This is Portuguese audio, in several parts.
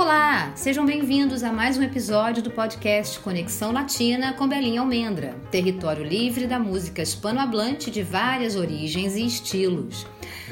Olá, sejam bem-vindos a mais um episódio do podcast Conexão Latina com Belinha Almendra, território livre da música hispanohablante de várias origens e estilos.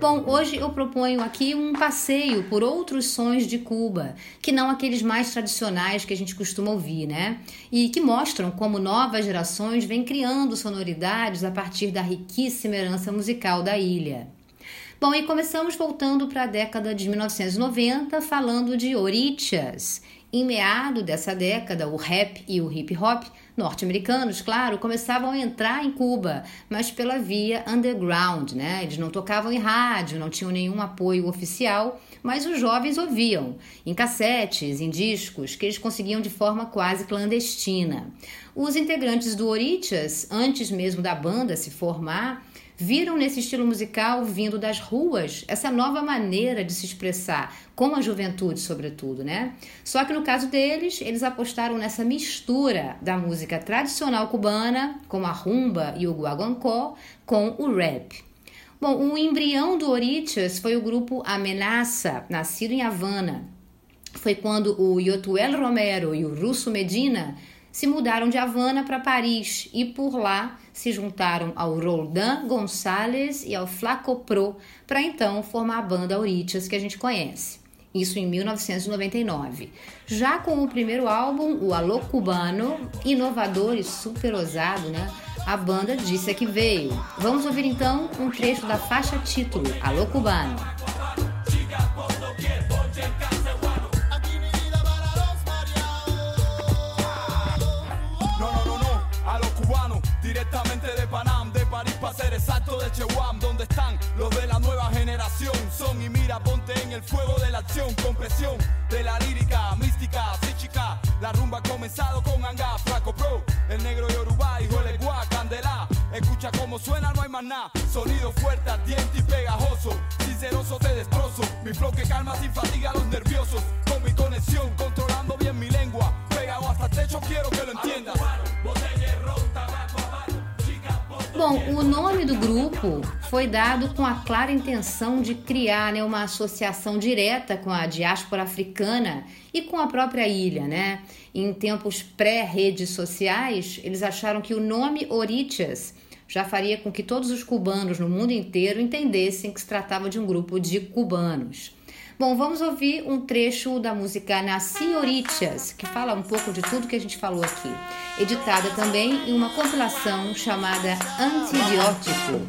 Bom, hoje eu proponho aqui um passeio por outros sons de Cuba, que não aqueles mais tradicionais que a gente costuma ouvir, né? E que mostram como novas gerações vêm criando sonoridades a partir da riquíssima herança musical da ilha. Bom, e começamos voltando para a década de 1990, falando de orichas. Em meado dessa década, o rap e o hip hop norte-americanos, claro, começavam a entrar em Cuba, mas pela via underground, né? Eles não tocavam em rádio, não tinham nenhum apoio oficial, mas os jovens ouviam em cassetes, em discos, que eles conseguiam de forma quase clandestina. Os integrantes do Orichas, antes mesmo da banda se formar, viram nesse estilo musical vindo das ruas essa nova maneira de se expressar, com a juventude, sobretudo, né? Só que no caso deles, eles apostaram nessa mistura da música tradicional cubana, como a rumba e o guaguancó, com o rap. Bom, o embrião do Orichas foi o grupo Amenaça, nascido em Havana. Foi quando o Yotuel Romero e o Russo Medina se mudaram de Havana para Paris e por lá se juntaram ao Roldan Gonçalves e ao Flaco Pro para então formar a banda Auritias que a gente conhece. Isso em 1999. Já com o primeiro álbum, o Alô Cubano, inovador e super ousado, né? A banda disse que veio. Vamos ouvir então um trecho da faixa título, Alô Cubano. De Chewam, ¿dónde están los de la nueva generación? Son y mira, ponte en el fuego de la acción, compresión de la lírica, mística, chica La rumba ha comenzado con Anga, Flaco Pro, el negro Yoruba, hijo de Gua, Candela. Escucha cómo suena, no hay más nada. Sonido fuerte, ardiente y pegajoso. Sinceroso te destrozo. Mi flow que calma sin fatiga a los nerviosos. Con mi conexión, controlando bien mi lengua. Pegado hasta el techo, quiero que lo entiendas. Bom, o nome do grupo foi dado com a clara intenção de criar né, uma associação direta com a diáspora africana e com a própria ilha. Né? Em tempos pré-redes sociais, eles acharam que o nome Orichas já faria com que todos os cubanos no mundo inteiro entendessem que se tratava de um grupo de cubanos. Bom, vamos ouvir um trecho da música Nasci Orichas, que fala um pouco de tudo que a gente falou aqui. Editada também em uma compilação chamada Antibiótico.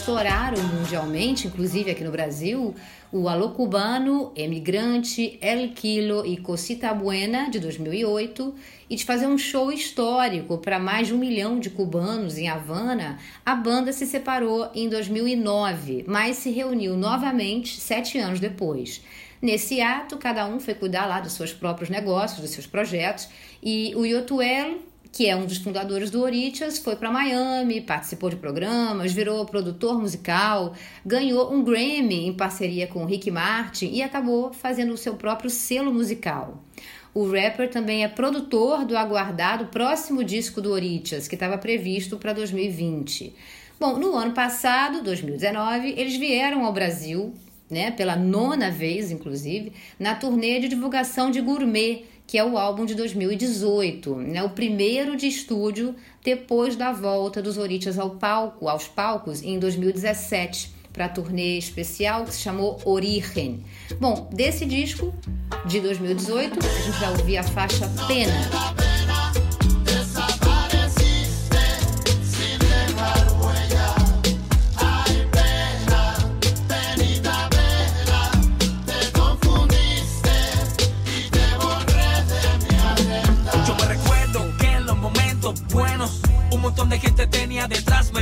Estouraram mundialmente, inclusive aqui no Brasil, o Alô Cubano, Emigrante, El Kilo e Cosita Buena, de 2008, e de fazer um show histórico para mais de um milhão de cubanos em Havana, a banda se separou em 2009, mas se reuniu novamente sete anos depois. Nesse ato, cada um foi cuidar lá dos seus próprios negócios, dos seus projetos, e o Yotuel que é um dos fundadores do Orichas, foi para Miami, participou de programas, virou produtor musical, ganhou um Grammy em parceria com Rick Martin e acabou fazendo o seu próprio selo musical. O rapper também é produtor do aguardado próximo disco do Orichas, que estava previsto para 2020. Bom, no ano passado, 2019, eles vieram ao Brasil, né, pela nona vez, inclusive, na turnê de divulgação de Gourmet, que é o álbum de 2018, né? o primeiro de estúdio depois da volta dos Orichas ao palco, aos palcos em 2017 para a turnê especial que se chamou Origen. Bom, desse disco de 2018, a gente vai ouvir a faixa Pena.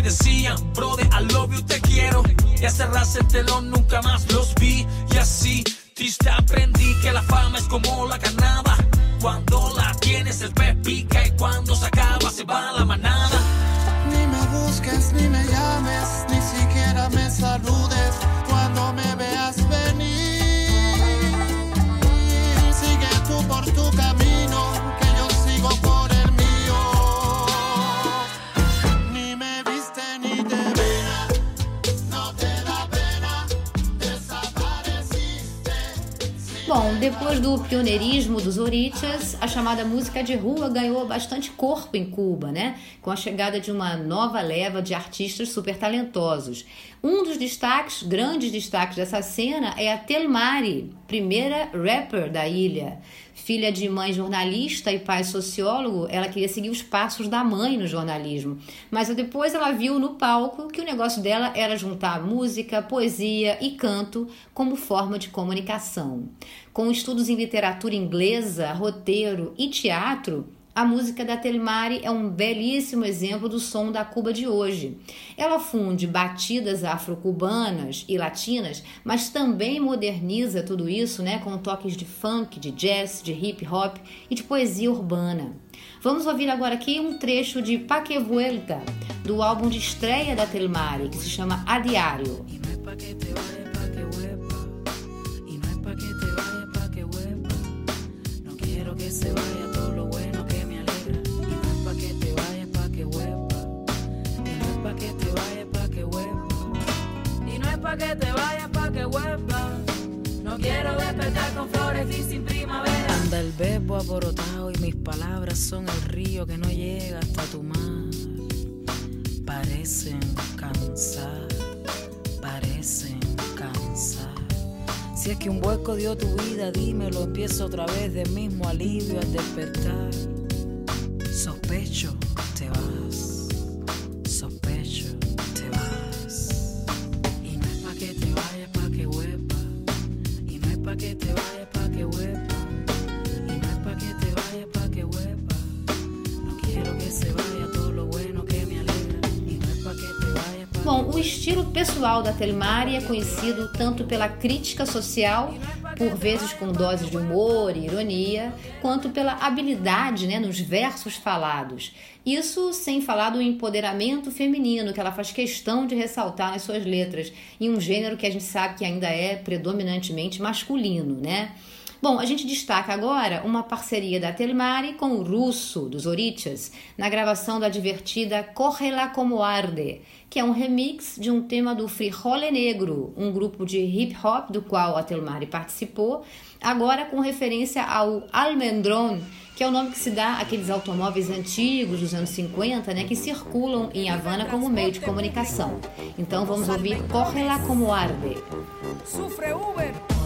decían, brother, I love you, te quiero. Ya cerraste el telón, nunca más los vi. Y así, triste aprendí que la fama es como la ganada. Cuando la tienes, el pez pica y cuando se acaba, se va la manada. Ni me busques, ni me llames, ni siquiera me saludes depois do pioneirismo dos Orichas, a chamada música de rua ganhou bastante corpo em Cuba, né? Com a chegada de uma nova leva de artistas super talentosos. Um dos destaques, grandes destaques dessa cena é a Telmari, primeira rapper da ilha. Filha de mãe jornalista e pai sociólogo, ela queria seguir os passos da mãe no jornalismo. Mas depois ela viu no palco que o negócio dela era juntar música, poesia e canto como forma de comunicação. Com estudos em literatura inglesa, roteiro e teatro, a música da Telmari é um belíssimo exemplo do som da Cuba de hoje. Ela funde batidas afro-cubanas e latinas, mas também moderniza tudo isso né, com toques de funk, de jazz, de hip hop e de poesia urbana. Vamos ouvir agora aqui um trecho de Pa que Vuelta, do álbum de estreia da Telmari, que se chama A Diário. Despertar con flores y sin primavera. Anda el verbo aborotado y mis palabras son el río que no llega hasta tu mar. Parecen cansar, parecen cansar. Si es que un hueco dio tu vida, dímelo, empiezo otra vez del mismo alivio al despertar. Sospecho, estilo pessoal da Telmari é conhecido tanto pela crítica social, por vezes com doses de humor e ironia, quanto pela habilidade né, nos versos falados. Isso sem falar do empoderamento feminino, que ela faz questão de ressaltar nas suas letras, em um gênero que a gente sabe que ainda é predominantemente masculino, né? Bom, a gente destaca agora uma parceria da Telmari com o Russo, dos Orichas, na gravação da divertida Correla como Arde, que é um remix de um tema do Frijole Negro, um grupo de hip hop do qual a Telmari participou, agora com referência ao Almendron, que é o nome que se dá àqueles automóveis antigos dos anos 50, né, que circulam em Havana como meio de comunicação. Então vamos ouvir Correla como Arde. Sufre Uber.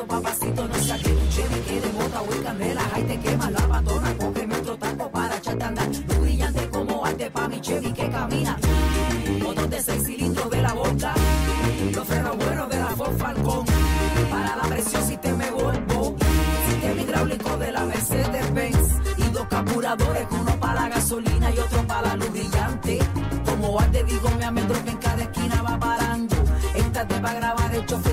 Despacito, papacito, no saque Chevy que de bota o candela, ahí te quema la patona, cógeme otro taco para echarte a andar, tú brillante como arte pa' mi Chevy que camina, motor de seis cilindros de la boca, los frenos buenos de la Ford Falcon, para la presión sistema Volvo, sistema hidráulico de la Mercedes Benz, y dos carburadores, uno para la gasolina y otro para la luz brillante, como arte digo mi almendro que en cada esquina va parando, esta te va a grabar el chofer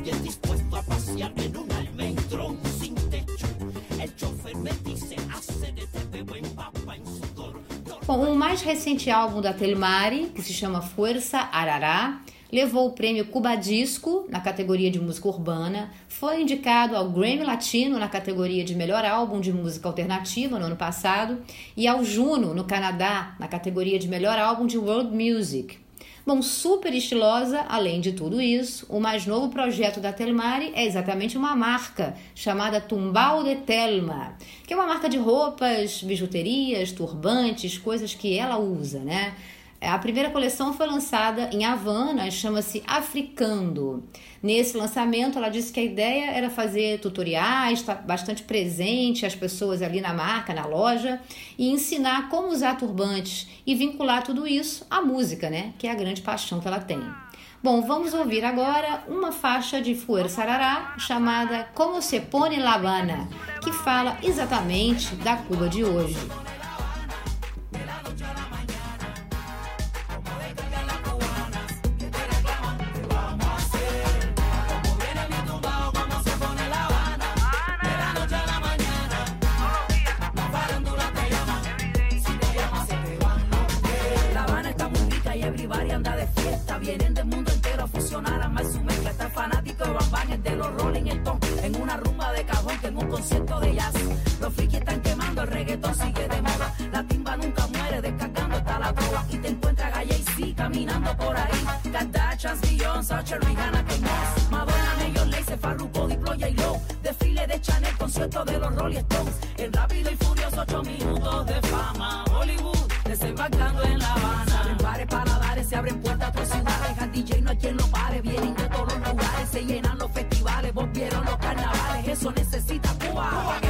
calle dispuesto a en un almendrón sin techo. El chofer me dice, bebo en papa, en sudor. Bom, o mais recente álbum da Telmari, que se chama Força Arará, levou o prêmio Cuba Disco na categoria de música urbana, foi indicado ao Grammy Latino na categoria de melhor álbum de música alternativa no ano passado e ao Juno no Canadá na categoria de melhor álbum de world music. Bom, super estilosa, além de tudo isso, o mais novo projeto da Telmari é exatamente uma marca chamada Tumbal de Telma, que é uma marca de roupas, bijuterias, turbantes, coisas que ela usa, né? A primeira coleção foi lançada em Havana, chama-se Africando. Nesse lançamento, ela disse que a ideia era fazer tutoriais, estar tá bastante presente as pessoas ali na marca, na loja, e ensinar como usar turbantes e vincular tudo isso à música, né? Que é a grande paixão que ela tem. Bom, vamos ouvir agora uma faixa de Fuer Sarará chamada Como se pone La Habana, que fala exatamente da Cuba de hoje. Beyoncé, Rihanna con Madonna, Mayor Lace, Farruko, Diploya y Low, desfile de Chanel, concierto de los Rolling Stones, en Rápido y Furioso, 8 minutos de fama, Hollywood, desembarcando en La Habana. Se abren bares, paladares, se abren puertas, tres ciudades, al DJ no hay quien lo pare, vienen de todos los lugares, se llenan los festivales, vos vieron los carnavales, eso necesita Cuba. Cuba.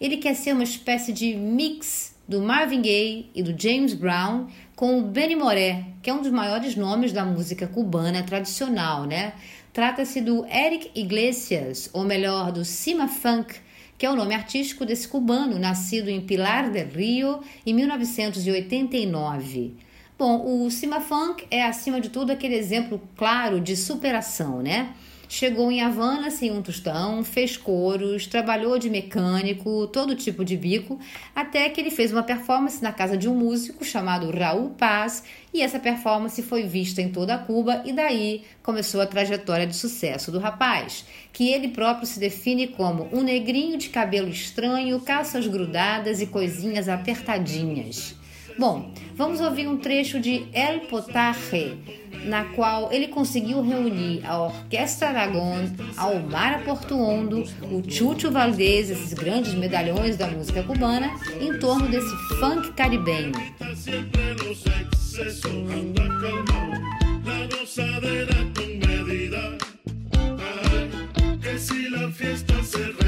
Ele quer ser uma espécie de mix do Marvin Gaye e do James Brown com o Benny Moré, que é um dos maiores nomes da música cubana tradicional, né? Trata-se do Eric Iglesias, ou melhor, do Cima Funk, que é o nome artístico desse cubano nascido em Pilar del Rio em 1989. Bom, o Cima Funk é, acima de tudo, aquele exemplo claro de superação, né? Chegou em Havana sem um tostão, fez coros, trabalhou de mecânico, todo tipo de bico, até que ele fez uma performance na casa de um músico chamado Raul Paz, e essa performance foi vista em toda Cuba, e daí começou a trajetória de sucesso do rapaz, que ele próprio se define como um negrinho de cabelo estranho, calças grudadas e coisinhas apertadinhas. Bom, vamos ouvir um trecho de El Potaje, na qual ele conseguiu reunir a Orquestra Aragon, a Omara Portuondo, o Chucho Valdez, esses grandes medalhões da música cubana, em torno desse funk caribenho. se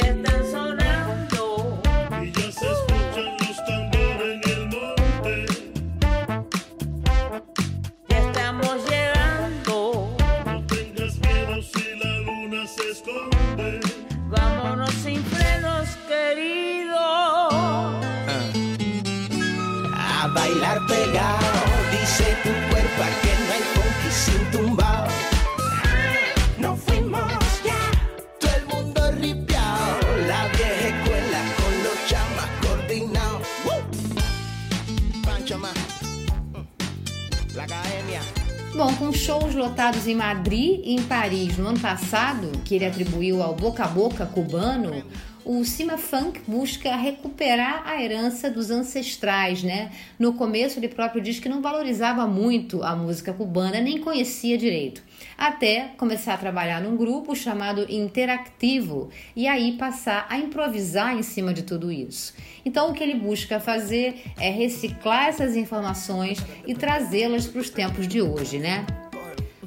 si es tan Bom, com shows lotados em Madrid e em Paris no ano passado, que ele atribuiu ao boca a boca cubano, o Cima Funk busca recuperar a herança dos ancestrais, né? No começo ele próprio diz que não valorizava muito a música cubana, nem conhecia direito. Até começar a trabalhar num grupo chamado Interactivo e aí passar a improvisar em cima de tudo isso. Então o que ele busca fazer é reciclar essas informações e trazê-las para os tempos de hoje, né?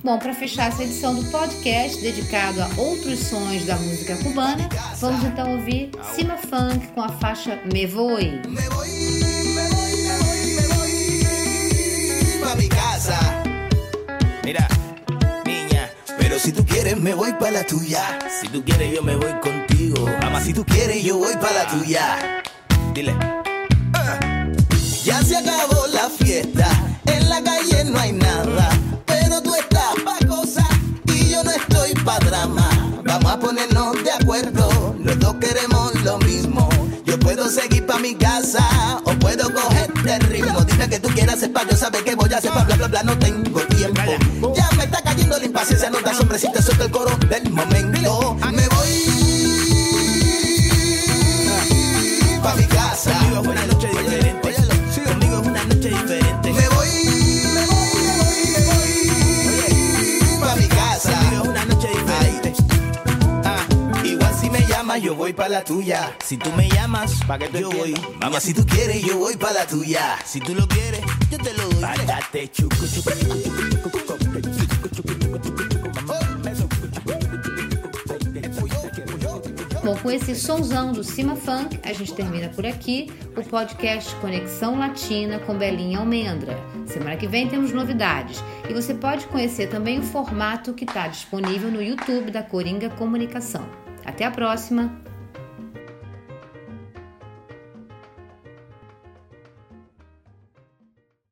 Bom, para fechar essa edição do podcast dedicado a outros sons da música cubana, vamos então ouvir Cima Funk com a faixa Me Voy. Me voy, me voy, me voy, me voy si tú quieres me voy pa la tuya. Si tú quieres yo me voy contigo. Mamá, si tú quieres yo voy pa la tuya. Dile. Ah. Ya se acabó la fiesta, Vamos a ponernos de acuerdo, los dos queremos lo mismo. Yo puedo seguir pa' mi casa o puedo cogerte el ritmo. Dime que tú quieras hacer pa' yo saber qué voy a hacer pa' bla bla bla, no tengo tiempo. Ya me está cayendo la impaciencia, no da te suelto el coro del momento. Me pa' la tuya. Si tú me llamas, pa que yo voy. Mamá, si tú quieres, yo voy pa' la tuya. Si tú lo quieres, yo te lo doy. Chucu, chucu, chucu, Bom, com esse sonzão do Cima Funk, a gente termina por aqui o podcast Conexão Latina com Belinha Almendra. Semana que vem temos novidades e você pode conhecer também o formato que está disponível no YouTube da Coringa Comunicação. Até a próxima!